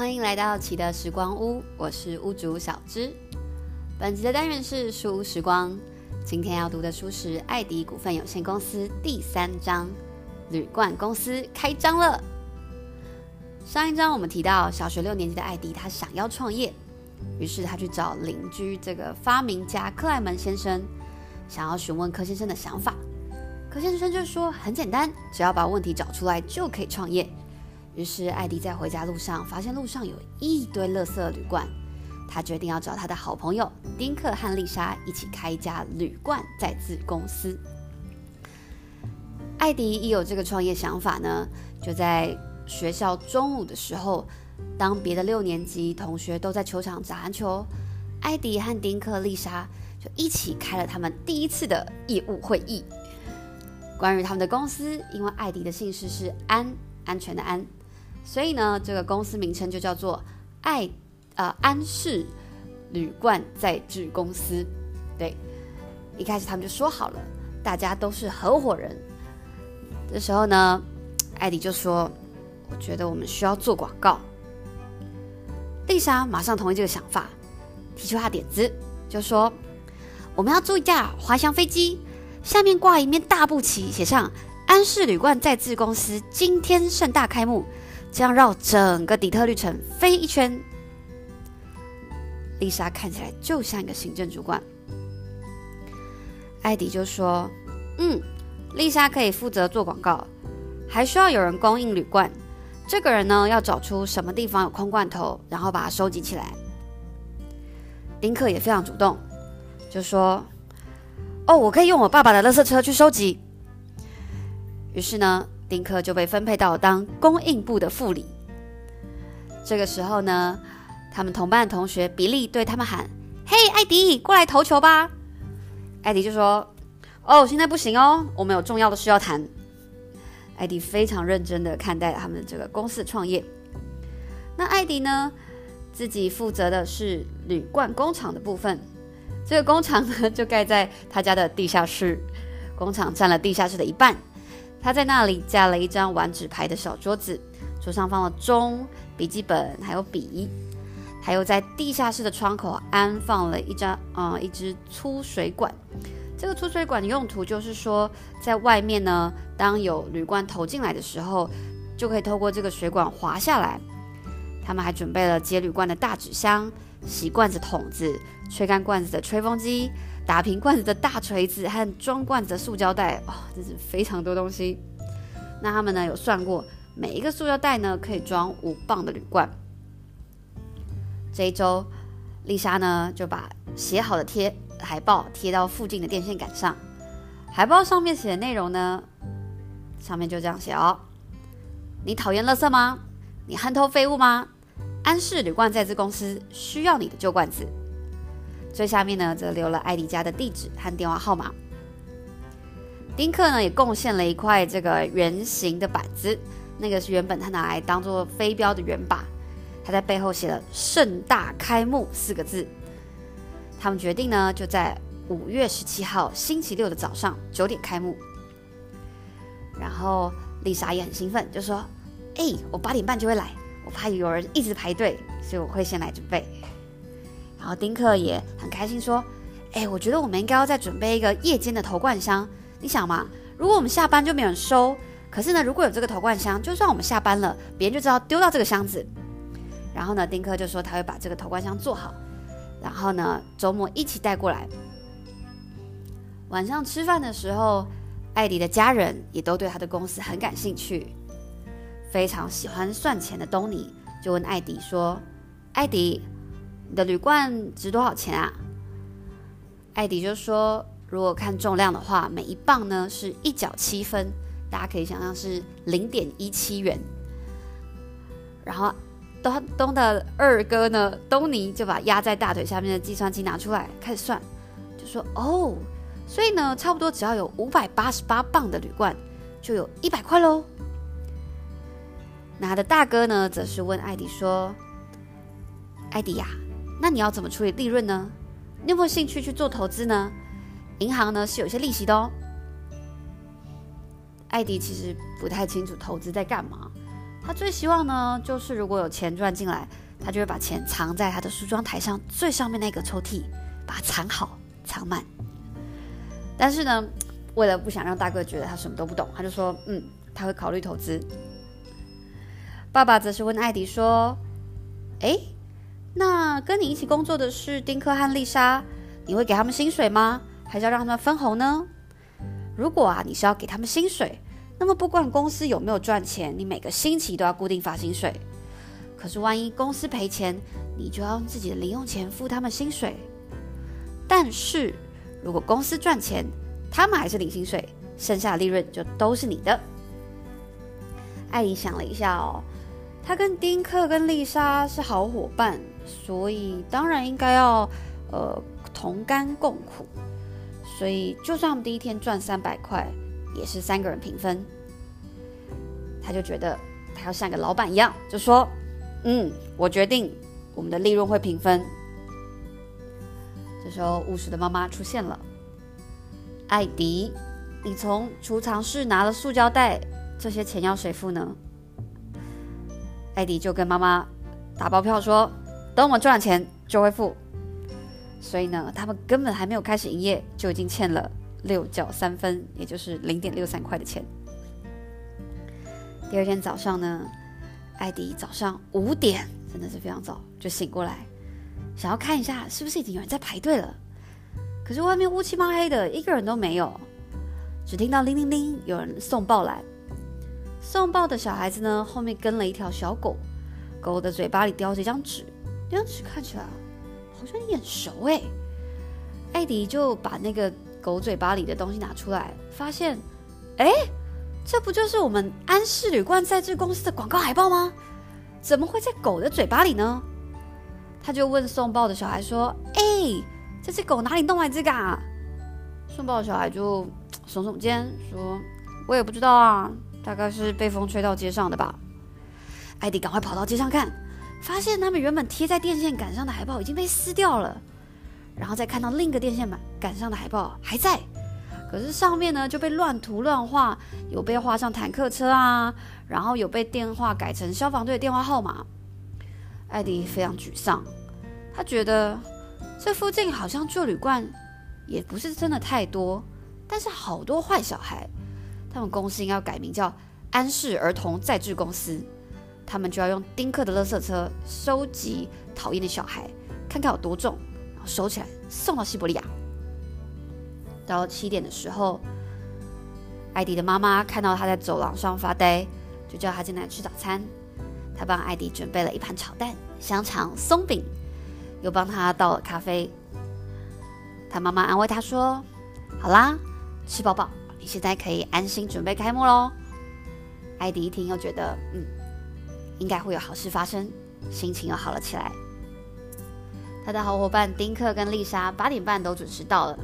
欢迎来到奇的时光屋，我是屋主小芝。本集的单元是书屋时光，今天要读的书是爱迪股份有限公司第三章，铝罐公司开张了。上一章我们提到，小学六年级的爱迪他想要创业，于是他去找邻居这个发明家克莱门先生，想要询问柯先生的想法。柯先生就说很简单，只要把问题找出来就可以创业。于是，艾迪在回家路上发现路上有一堆垃圾铝罐，他决定要找他的好朋友丁克和丽莎一起开一家铝罐再制公司。艾迪一有这个创业想法呢，就在学校中午的时候，当别的六年级同学都在球场打篮球，艾迪和丁克、丽莎就一起开了他们第一次的业务会议，关于他们的公司。因为艾迪的姓氏是安，安全的安。所以呢，这个公司名称就叫做爱呃安氏铝罐在制公司。对，一开始他们就说好了，大家都是合伙人。这时候呢，艾迪就说：“我觉得我们需要做广告。”丽莎马上同意这个想法，提出她点子，就说：“我们要租一架滑翔飞机，下面挂一面大布旗，写上‘安氏铝罐在制公司今天盛大开幕’。”这样绕整个底特律城飞一圈，丽莎看起来就像一个行政主管。艾迪就说：“嗯，丽莎可以负责做广告，还需要有人供应铝罐。这个人呢，要找出什么地方有空罐头，然后把它收集起来。”丁克也非常主动，就说：“哦，我可以用我爸爸的垃圾车去收集。”于是呢。丁克就被分配到当供应部的副理。这个时候呢，他们同班的同学比利对他们喊：“嘿，艾迪，过来投球吧！”艾迪就说：“哦，现在不行哦，我们有重要的事要谈。”艾迪非常认真的看待他们这个公司创业。那艾迪呢，自己负责的是铝罐工厂的部分。这个工厂呢，就盖在他家的地下室，工厂占了地下室的一半。他在那里架了一张玩纸牌的小桌子，桌上放了钟、笔记本，还有笔。还有在地下室的窗口安放了一张，呃，一支粗水管。这个粗水管的用途就是说，在外面呢，当有铝罐投进来的时候，就可以透过这个水管滑下来。他们还准备了接铝罐的大纸箱、洗罐子桶子、吹干罐子的吹风机。打平罐子的大锤子和装罐子的塑胶袋，哦，真是非常多东西。那他们呢有算过，每一个塑胶袋呢可以装五磅的铝罐。这一周，丽莎呢就把写好的贴海报贴到附近的电线杆上。海报上面写的内容呢，上面就这样写哦：你讨厌垃圾吗？你恨透废物吗？安氏铝罐再制公司需要你的旧罐子。最下面呢，则留了艾迪家的地址和电话号码。丁克呢，也贡献了一块这个圆形的板子，那个是原本他拿来当做飞镖的圆靶。他在背后写了“盛大开幕”四个字。他们决定呢，就在五月十七号星期六的早上九点开幕。然后丽莎也很兴奋，就说：“哎，我八点半就会来，我怕有人一直排队，所以我会先来准备。”然后丁克也很开心说：“哎，我觉得我们应该要再准备一个夜间的投罐箱。你想嘛，如果我们下班就没有人收，可是呢，如果有这个投罐箱，就算我们下班了，别人就知道丢到这个箱子。然后呢，丁克就说他会把这个投罐箱做好，然后呢，周末一起带过来。晚上吃饭的时候，艾迪的家人也都对他的公司很感兴趣，非常喜欢算钱的东尼就问艾迪说：‘艾迪。’你的铝罐值多少钱啊？艾迪就说：“如果看重量的话，每一磅呢是一角七分，大家可以想象是零点一七元。”然后东东的二哥呢，东尼就把压在大腿下面的计算机拿出来开始算，就说：“哦，所以呢，差不多只要有五百八十八磅的铝罐，就有一百块喽。”那他的大哥呢，则是问艾迪说：“艾迪呀。”那你要怎么处理利润呢？你有没有兴趣去做投资呢？银行呢是有些利息的哦。艾迪其实不太清楚投资在干嘛，他最希望呢，就是如果有钱赚进来，他就会把钱藏在他的梳妆台上最上面那个抽屉，把它藏好、藏满。但是呢，为了不想让大哥觉得他什么都不懂，他就说：“嗯，他会考虑投资。”爸爸则是问艾迪说：“诶，那跟你一起工作的是丁克和丽莎，你会给他们薪水吗？还是要让他们分红呢？如果啊，你是要给他们薪水，那么不管公司有没有赚钱，你每个星期都要固定发薪水。可是万一公司赔钱，你就要用自己的零用钱付他们薪水。但是如果公司赚钱，他们还是领薪水，剩下的利润就都是你的。”艾迪想了一下哦。他跟丁克跟丽莎是好伙伴，所以当然应该要呃同甘共苦。所以就算我们第一天赚三百块，也是三个人平分。他就觉得他要像个老板一样，就说：“嗯，我决定我们的利润会平分。”这时候务实的妈妈出现了：“艾迪，你从储藏室拿了塑胶袋，这些钱要谁付呢？”艾迪就跟妈妈打包票说：“等我们赚了钱就会付。”所以呢，他们根本还没有开始营业，就已经欠了六角三分，也就是零点六三块的钱。第二天早上呢，艾迪早上五点，真的是非常早就醒过来，想要看一下是不是已经有人在排队了。可是外面乌漆嘛黑的，一个人都没有，只听到铃铃铃，有人送报来。送报的小孩子呢，后面跟了一条小狗，狗的嘴巴里叼着一张纸，那张纸看起来好像眼熟诶。艾迪就把那个狗嘴巴里的东西拿出来，发现，哎，这不就是我们安氏铝罐再制公司的广告海报吗？怎么会在狗的嘴巴里呢？他就问送报的小孩说：“哎，这只狗哪里弄来这个啊？”送报的小孩就耸耸肩说：“我也不知道啊。”大概是被风吹到街上的吧。艾迪赶快跑到街上看，发现他们原本贴在电线杆上的海报已经被撕掉了，然后再看到另一个电线杆上的海报还在，可是上面呢就被乱涂乱画，有被画上坦克车啊，然后有被电话改成消防队的电话号码。艾迪非常沮丧，他觉得这附近好像旧旅馆也不是真的太多，但是好多坏小孩。他们公司应该要改名叫安氏儿童再制公司，他们就要用丁克的垃圾车收集讨厌的小孩，看看有多重，然后收起来送到西伯利亚。到七点的时候，艾迪的妈妈看到他在走廊上发呆，就叫他进来吃早餐。他帮艾迪准备了一盘炒蛋、香肠、松饼，又帮他倒了咖啡。他妈妈安慰他说：“好啦，吃饱饱。”你现在可以安心准备开幕喽。艾迪一听又觉得，嗯，应该会有好事发生，心情又好了起来。他的好伙伴丁克跟丽莎八点半都准时到了。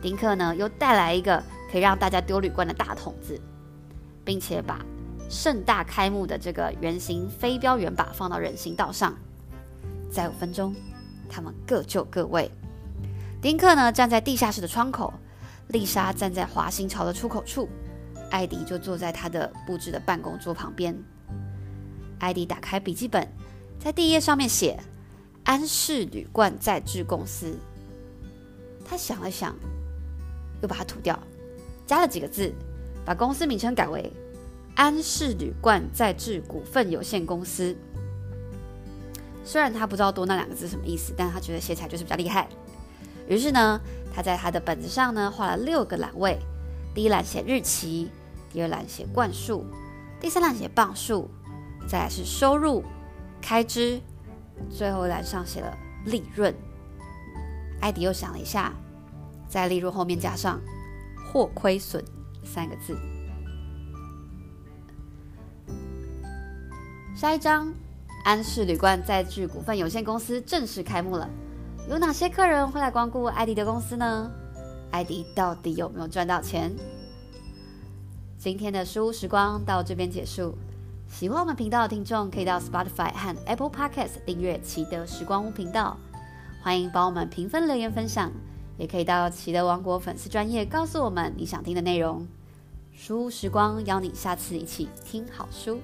丁克呢，又带来一个可以让大家丢铝罐的大桶子，并且把盛大开幕的这个圆形飞镖圆靶放到人行道上。再五分钟，他们各就各位。丁克呢，站在地下室的窗口。丽莎站在华新桥的出口处，艾迪就坐在他的布置的办公桌旁边。艾迪打开笔记本，在第一页上面写“安氏铝罐再制公司”。他想了想，又把它涂掉，加了几个字，把公司名称改为“安氏铝罐再制股份有限公司”。虽然他不知道多那两个字什么意思，但他觉得写起来就是比较厉害。于是呢，他在他的本子上呢画了六个栏位，第一栏写日期，第二栏写罐数，第三栏写磅数，再来是收入、开支，最后一栏上写了利润。艾迪又想了一下，在利润后面加上或亏损三个字。下一章，安氏旅馆再制股份有限公司正式开幕了。有哪些客人会来光顾艾迪的公司呢？艾迪到底有没有赚到钱？今天的书屋时光到这边结束。喜欢我们频道的听众，可以到 Spotify 和 Apple Podcasts 订阅奇德时光屋频道。欢迎帮我们评分、留言、分享，也可以到奇德王国粉丝专页告诉我们你想听的内容。书屋时光邀你下次一起听好书。